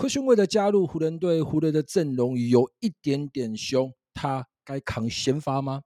科训为了加入湖人队，湖人的阵容有一点点凶，他该扛先发吗？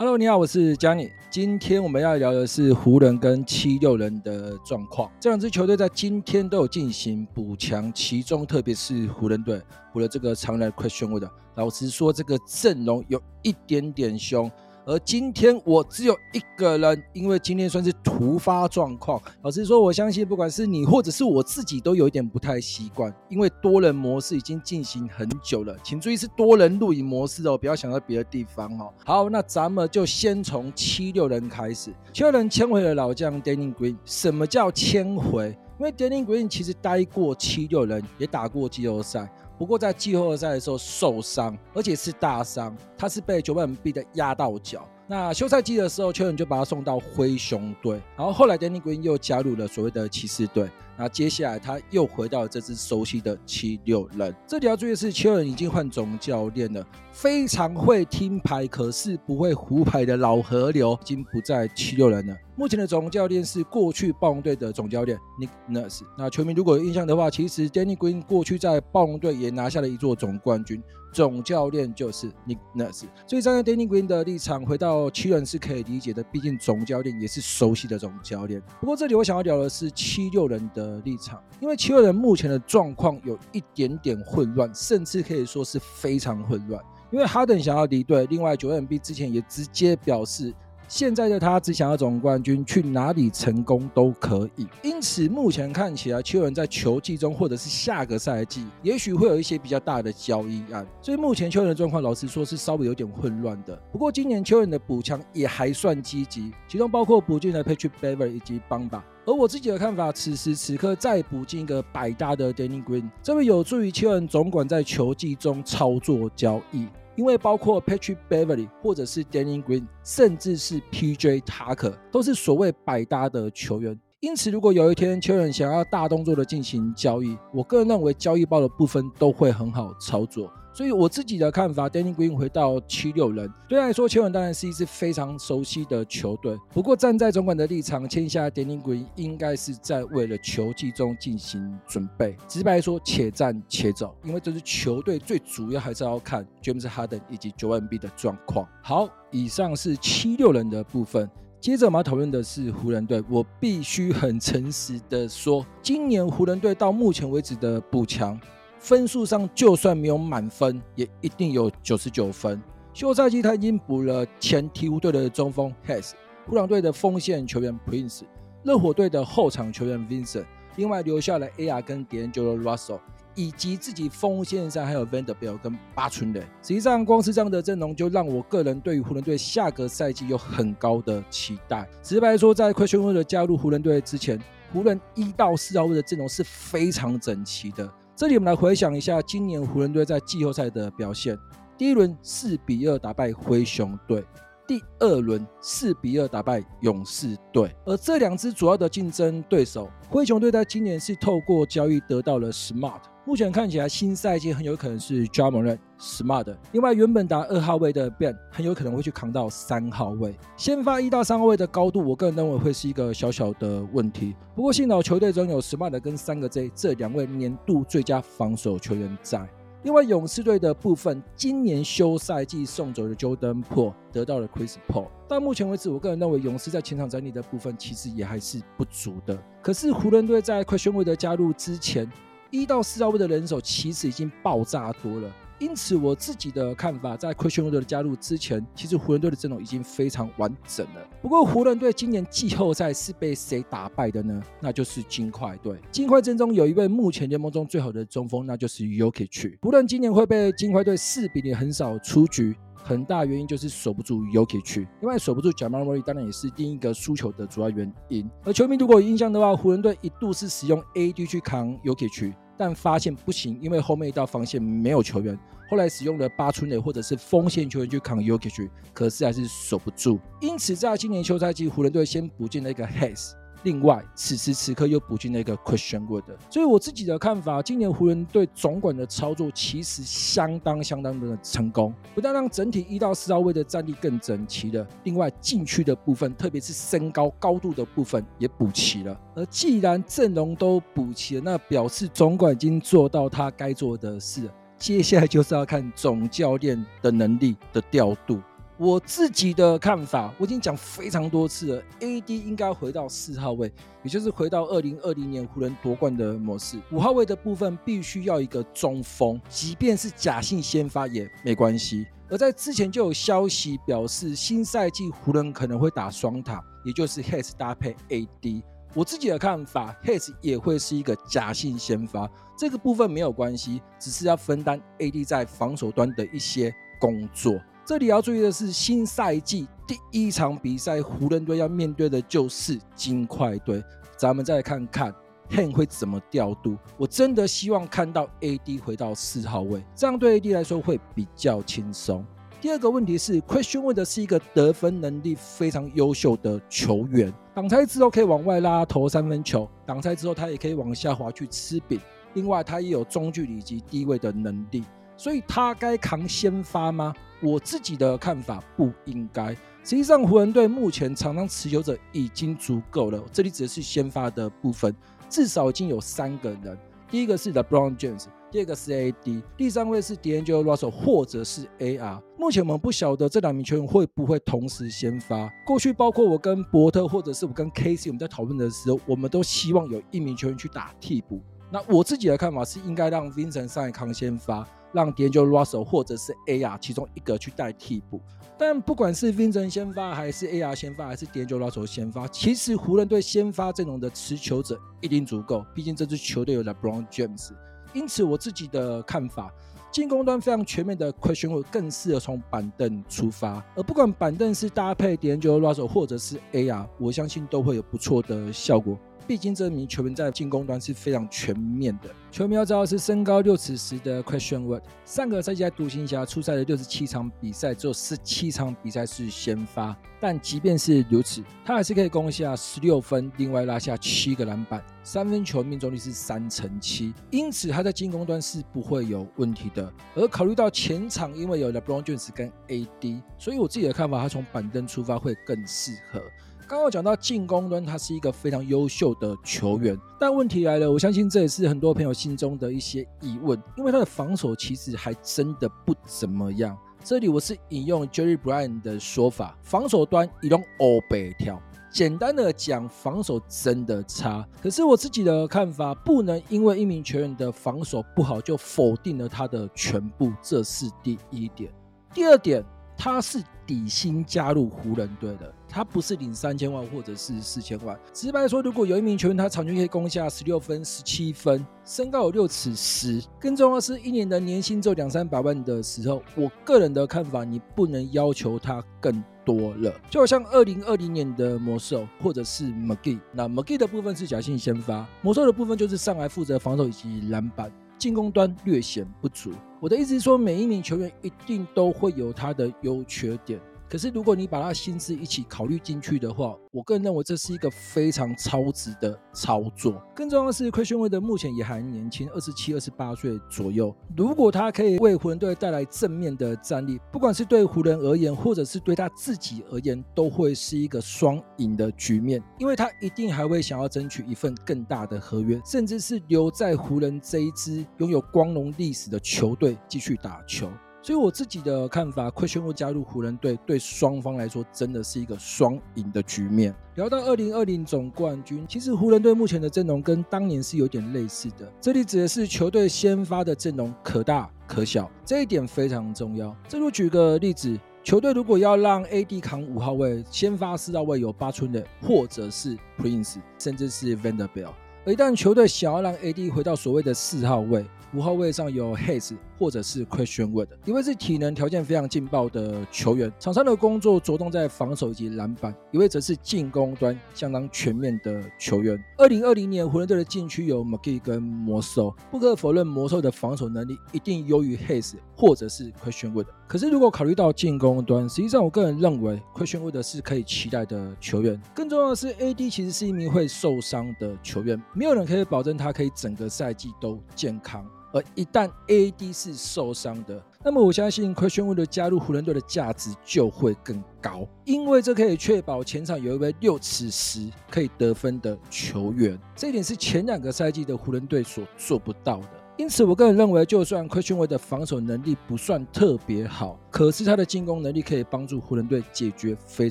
？Hello，你好，我是 Johnny。今天我们要聊的是湖人跟七六人的状况。这两支球队在今天都有进行补强，其中特别是湖人队补了这个常来 question word。老实说，这个阵容有一点点凶。而今天我只有一个人，因为今天算是突发状况。老实说，我相信不管是你或者是我自己，都有一点不太习惯，因为多人模式已经进行很久了。请注意是多人录影模式哦，不要想到别的地方哦。好，那咱们就先从七六人开始。七六人签回了老将 Danny Green。什么叫签回？因为 Danny Green 其实待过七六人，也打过季后赛。不过在季后赛的时候受伤，而且是大伤，他是被九百人逼的压到脚。那休赛季的时候，球员就把他送到灰熊队，然后后来 Danny Green 又加入了所谓的骑士队。那接下来他又回到了这支熟悉的七六人。这里要注意的是，七六人已经换总教练了，非常会听牌，可是不会胡牌的老河流已经不在七六人了。目前的总教练是过去暴龙队的总教练 Nick Nurse。那球迷如果有印象的话，其实 Danny Green 过去在暴龙队也拿下了一座总冠军。总教练就是 Nick Nurse，所以站在 Danny Green 的立场回到七人是可以理解的，毕竟总教练也是熟悉的总教练。不过这里我想要聊的是七六人的立场，因为七六人目前的状况有一点点混乱，甚至可以说是非常混乱。因为哈登想要离队，另外九人 B 之前也直接表示。现在的他只想要总冠军，去哪里成功都可以。因此，目前看起来，七六人在球季中或者是下个赛季，也许会有一些比较大的交易案。所以，目前七六人的状况，老实说是稍微有点混乱的。不过，今年七六人的补强也还算积极，其中包括补进了 Patrick Bever 以及 Bamba。而我自己的看法，此时此刻再补进一个百搭的 Danny Green，这会有助于七六人总管在球季中操作交易。因为包括 Patrick Beverley 或者是 Danny Green，甚至是 PJ Tucker，都是所谓百搭的球员。因此，如果有一天球员想要大动作的进行交易，我个人认为交易包的部分都会很好操作。所以我自己的看法，Danny Green 回到七六人，对他来说，七六人当然是一支非常熟悉的球队。不过站在总管的立场，签下 Danny Green 应该是在为了球季中进行准备。直白说，且战且走，因为这支球队最主要还是要看 James Harden 以及 Joel e m b 的状况。好，以上是七六人的部分。接着我们要讨论的是湖人队。我必须很诚实的说，今年湖人队到目前为止的补强。分数上就算没有满分，也一定有九十九分。休赛季他已经补了前鹈鹕队的中锋 Hayes，布朗队的锋线球员 Prince，热火队的后场球员 Vincent，另外留下了 AR 跟 d a n g e l Russell，以及自己锋线上还有 Vanderbilt 跟八村垒。实际上，光是这样的阵容就让我个人对于湖人队下个赛季有很高的期待。直白说，在 Christian 的加入湖人队之前，湖人一到四号位的阵容是非常整齐的。这里我们来回想一下今年湖人队在季后赛的表现：第一轮四比二打败灰熊队，第二轮四比二打败勇士队。而这两支主要的竞争对手，灰熊队在今年是透过交易得到了 Smart。目前看起来，新赛季很有可能是 Ja Morant Smart。另外，原本打二号位的 Ben 很有可能会去扛到三号位。先发一到三号位的高度，我个人认为会是一个小小的问题。不过，幸好球队中有 Smart 跟三个 J 这两位年度最佳防守球员在。另外，勇士队的部分，今年休赛季送走的 Jordan p o o l 得到了 Chris Paul。到目前为止，我个人认为勇士在前场整理的部分其实也还是不足的。可是，湖人队在 Chris Paul 的加入之前，一到四号位的人手其实已经爆炸多了，因此我自己的看法，在 Christian Wood 的加入之前，其实湖人队的阵容已经非常完整了。不过湖人队今年季后赛是被谁打败的呢？那就是金块队。金块阵中有一位目前联盟中最好的中锋，那就是 Jokic。不论今年会被金块队四比零横扫出局。很大原因就是守不住 Jokic，另外守不住 Jamal Murray，当然也是另一个输球的主要原因。而球迷如果有印象的话，湖人队一度是使用 AD 去扛 Jokic，但发现不行，因为后面一道防线没有球员。后来使用了八村垒或者是锋线球员去扛 Jokic，可是还是守不住。因此在今年休赛季，湖人队先补进了一个 Hayes。另外，此时此刻又补进了一个 Christian Wood，所以我自己的看法，今年湖人队总管的操作其实相当相当的成功，不但让整体一到四号位的战力更整齐了，另外禁区的部分，特别是身高高度的部分也补齐了。而既然阵容都补齐了，那表示总管已经做到他该做的事了，接下来就是要看总教练的能力的调度。我自己的看法，我已经讲非常多次了。AD 应该回到四号位，也就是回到二零二零年湖人夺冠的模式。五号位的部分必须要一个中锋，即便是假性先发也没关系。而在之前就有消息表示，新赛季湖人可能会打双塔，也就是 Has 搭配 AD。我自己的看法，Has 也会是一个假性先发，这个部分没有关系，只是要分担 AD 在防守端的一些工作。这里要注意的是，新赛季第一场比赛，湖人队要面对的就是金块队。咱们再来看看 Hayes 会怎么调度。我真的希望看到 AD 回到四号位，这样对 AD 来说会比较轻松。第二个问题是，question 问的是一个得分能力非常优秀的球员，挡拆之后可以往外拉投三分球，挡拆之后他也可以往下滑去吃饼。另外，他也有中距离以及低位的能力。所以他该扛先发吗？我自己的看法不应该。实际上，湖人队目前场上持有者已经足够了。这里指的是先发的部分，至少已经有三个人。第一个是 LeBron James，第二个是 AD，第三位是 D'Angelo Russell 或者是 AR。目前我们不晓得这两名球员会不会同时先发。过去包括我跟伯特或者是我跟 KC 我们在讨论的时候，我们都希望有一名球员去打替补。那我自己的看法是，应该让 Vincent 上来扛先发。让 D'Angelo Russell 或者是 AR 其中一个去带替补，但不管是 Vincent 先发，还是 AR 先发，还是 D'Angelo Russell 先发，其实湖人队先发阵容的持球者一定足够，毕竟这支球队有 LeBron James。因此，我自己的看法，进攻端非常全面的 Question 会更适合从板凳出发，而不管板凳是搭配 D'Angelo Russell 或者是 AR，我相信都会有不错的效果。毕竟这名球员在进攻端是非常全面的。球迷要知道是身高六尺十的 Question Word，上个赛季在独行侠出赛的六十七场比赛，只有十七场比赛是先发。但即便是如此，他还是可以攻下十六分，另外拉下七个篮板，三分球命中率是三成七。因此他在进攻端是不会有问题的。而考虑到前场因为有 LeBron James 跟 AD，所以我自己的看法，他从板凳出发会更适合。刚刚讲到进攻端，他是一个非常优秀的球员，但问题来了，我相信这也是很多朋友心中的一些疑问，因为他的防守其实还真的不怎么样。这里我是引用 Jerry Bryan 的说法，防守端移动欧北跳，简单的讲，防守真的差。可是我自己的看法，不能因为一名球员的防守不好就否定了他的全部，这是第一点。第二点。他是底薪加入湖人队的，他不是领三千万或者是四千万。直白说，如果有一名球员他场均可以攻下十六分、十七分，身高有六尺十，更重要是一年的年薪只有两三百万的时候，我个人的看法，你不能要求他更多了。就好像二零二零年的魔兽或者是 McGee，那 McGee 的部分是假性先发，魔兽的部分就是上来负责防守以及篮板。进攻端略显不足。我的意思是说，每一名球员一定都会有他的优缺点。可是，如果你把他心思一起考虑进去的话，我个人认为这是一个非常超值的操作。更重要的是，Christian Wood 目前也还年轻，二十七、二十八岁左右。如果他可以为湖人队带来正面的战力，不管是对湖人而言，或者是对他自己而言，都会是一个双赢的局面。因为他一定还会想要争取一份更大的合约，甚至是留在湖人这一支拥有光荣历史的球队继续打球。所以我自己的看法，Christian Wood 加入湖人队，对双方来说真的是一个双赢的局面。聊到二零二零总冠军，其实湖人队目前的阵容跟当年是有点类似的。这里指的是球队先发的阵容可大可小，这一点非常重要。这里举个例子，球队如果要让 AD 扛五号位，先发四号位有八村的，或者是 Prince，甚至是 Vanderbilt。而一旦球队想要让 AD 回到所谓的四号位，五号位上有 Hayes 或者是 Christian Wood。一位是体能条件非常劲爆的球员，场上的工作着重在防守以及篮板；一位则是进攻端相当全面的球员。二零二零年湖人队的禁区有 McGee 跟魔兽，不可否认魔兽的防守能力一定优于 Hays 或者是 Christian Wood。可是如果考虑到进攻端，实际上我个人认为 Christian Wood 是可以期待的球员。更重要的是，AD 其实是一名会受伤的球员，没有人可以保证他可以整个赛季都健康。而一旦 AD 是受伤的，那么我相信奎宣威的加入湖人队的价值就会更高，因为这可以确保前场有一位六尺十可以得分的球员，这一点是前两个赛季的湖人队所做不到的。因此，我个人认为，就算奎宣威的防守能力不算特别好，可是他的进攻能力可以帮助湖人队解决非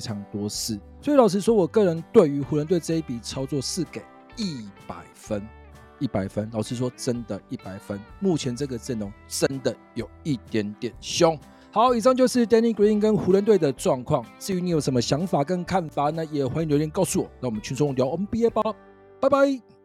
常多事。所以，老实说，我个人对于湖人队这一笔操作是给一百分。一百分，老实说，真的，一百分。目前这个阵容真的有一点点凶。好，以上就是 Danny Green 跟湖人队的状况。至于你有什么想法跟看法呢？也欢迎留言告诉我。那我们轻松聊 NBA 吧，拜拜。